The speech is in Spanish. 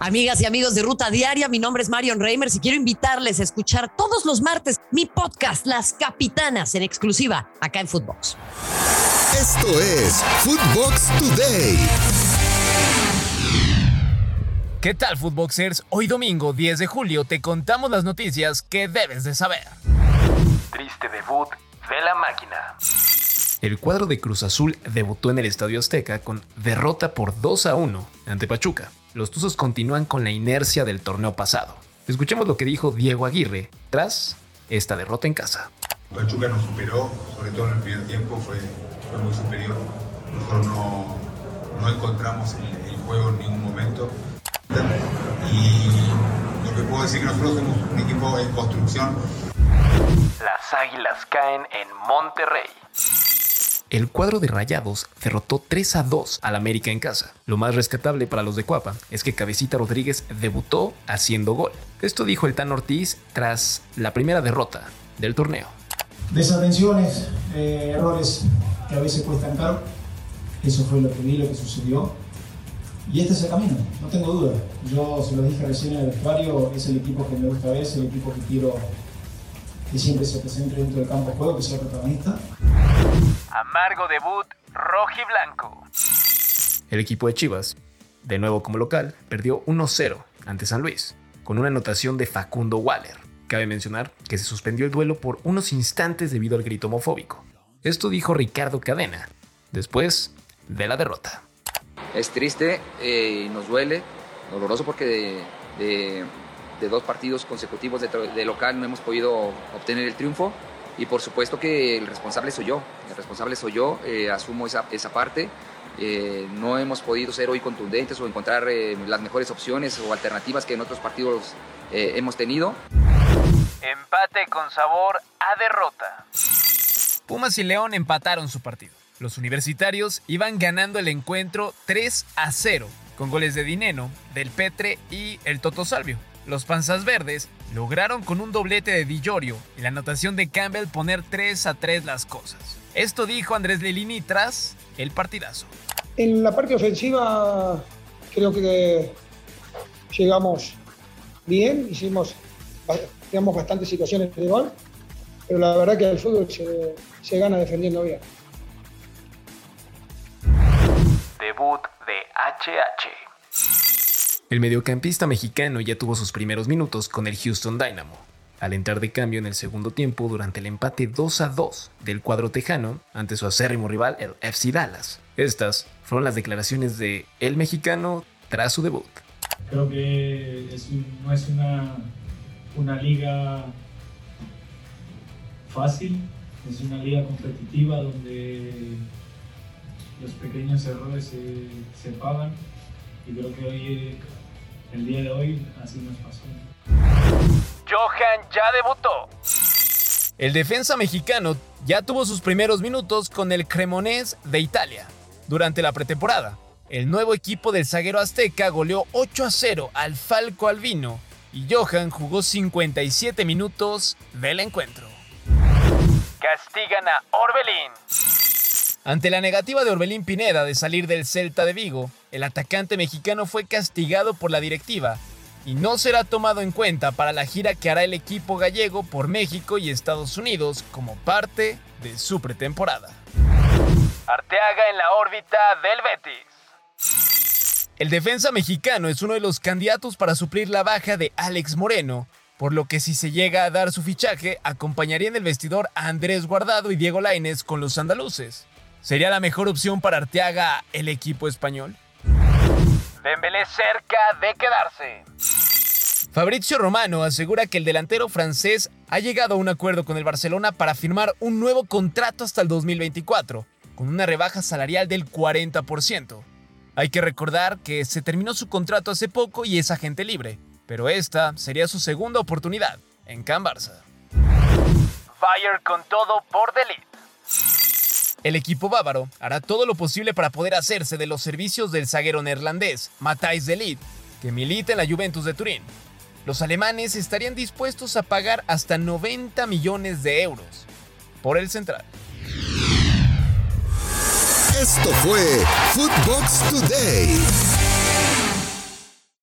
Amigas y amigos de Ruta Diaria, mi nombre es Marion Reimers y quiero invitarles a escuchar todos los martes mi podcast Las Capitanas en exclusiva acá en Footbox. Esto es Footbox Today. ¿Qué tal, Footboxers? Hoy domingo 10 de julio te contamos las noticias que debes de saber. Triste debut de la máquina. El cuadro de Cruz Azul debutó en el Estadio Azteca con derrota por 2 a 1 ante Pachuca. Los Tuzos continúan con la inercia del torneo pasado. Escuchemos lo que dijo Diego Aguirre tras esta derrota en casa. Pachuca nos superó, sobre todo en el primer tiempo, fue, muy superior. Nosotros no, no encontramos el, el, juego en ningún momento. Y lo que puedo decir que nosotros somos un equipo en construcción. Las águilas caen en Monterrey. El cuadro de Rayados derrotó 3 a 2 al América en casa. Lo más rescatable para los de Cuapa es que Cabecita Rodríguez debutó haciendo gol. Esto dijo el Tan Ortiz tras la primera derrota del torneo. Desatenciones, eh, errores que a veces cuestan caro. Eso fue lo que vi, lo que sucedió. Y este es el camino, no tengo duda. Yo se lo dije recién en el vestuario, es el equipo que me gusta ver, es el equipo que quiero que siempre se presente dentro del campo de juego, que sea protagonista. Amargo debut rojo y blanco. El equipo de Chivas, de nuevo como local, perdió 1-0 ante San Luis, con una anotación de Facundo Waller. Cabe mencionar que se suspendió el duelo por unos instantes debido al grito homofóbico. Esto dijo Ricardo Cadena, después de la derrota. Es triste y eh, nos duele, doloroso porque de, de, de dos partidos consecutivos de, de, local no hemos podido obtener el triunfo y por supuesto que el responsable soy yo, el responsable soy yo, eh, asumo esa, esa parte. Eh, no hemos podido ser hoy contundentes o encontrar eh, las mejores opciones o alternativas que en otros partidos eh, hemos tenido. Empate con sabor a derrota. Pumas y León empataron su partido. Los universitarios iban ganando el encuentro 3 a 0, con goles de Dineno, Del Petre y el Toto Salvio. Los Panzas Verdes lograron con un doblete de Di Llorio y la anotación de Campbell poner 3 a 3 las cosas. Esto dijo Andrés Lilini tras el partidazo. En la parte ofensiva creo que llegamos bien, hicimos digamos, bastantes situaciones de gol, pero la verdad que el fútbol se, se gana defendiendo bien. Debut de HH. El mediocampista mexicano ya tuvo sus primeros minutos con el Houston Dynamo. Al entrar de cambio en el segundo tiempo durante el empate 2 a 2 del cuadro tejano ante su acérrimo rival, el FC Dallas. Estas fueron las declaraciones de el mexicano tras su debut. Creo que no es una, una liga fácil, es una liga competitiva donde los pequeños errores se, se pagan y creo que hoy, el día de hoy, así nos pasó. Johan ya debutó. El defensa mexicano ya tuvo sus primeros minutos con el Cremonés de Italia. Durante la pretemporada, el nuevo equipo del zaguero azteca goleó 8 a 0 al Falco Albino y Johan jugó 57 minutos del encuentro. Castigan a Orbelín. Ante la negativa de Orbelín Pineda de salir del Celta de Vigo, el atacante mexicano fue castigado por la directiva y no será tomado en cuenta para la gira que hará el equipo gallego por México y Estados Unidos como parte de su pretemporada. Arteaga en la órbita del Betis. El defensa mexicano es uno de los candidatos para suplir la baja de Alex Moreno, por lo que si se llega a dar su fichaje, acompañaría en el vestidor a Andrés Guardado y Diego Lainez con los andaluces. ¿Sería la mejor opción para Arteaga el equipo español? Dembélé cerca de quedarse. Fabrizio Romano asegura que el delantero francés ha llegado a un acuerdo con el Barcelona para firmar un nuevo contrato hasta el 2024, con una rebaja salarial del 40%. Hay que recordar que se terminó su contrato hace poco y es agente libre, pero esta sería su segunda oportunidad en Can Barça. Bayern con todo por Delete. El equipo bávaro hará todo lo posible para poder hacerse de los servicios del zaguero neerlandés Matthijs de Ligt, que milita en la Juventus de Turín. Los alemanes estarían dispuestos a pagar hasta 90 millones de euros por el central. Esto fue Footbox Today.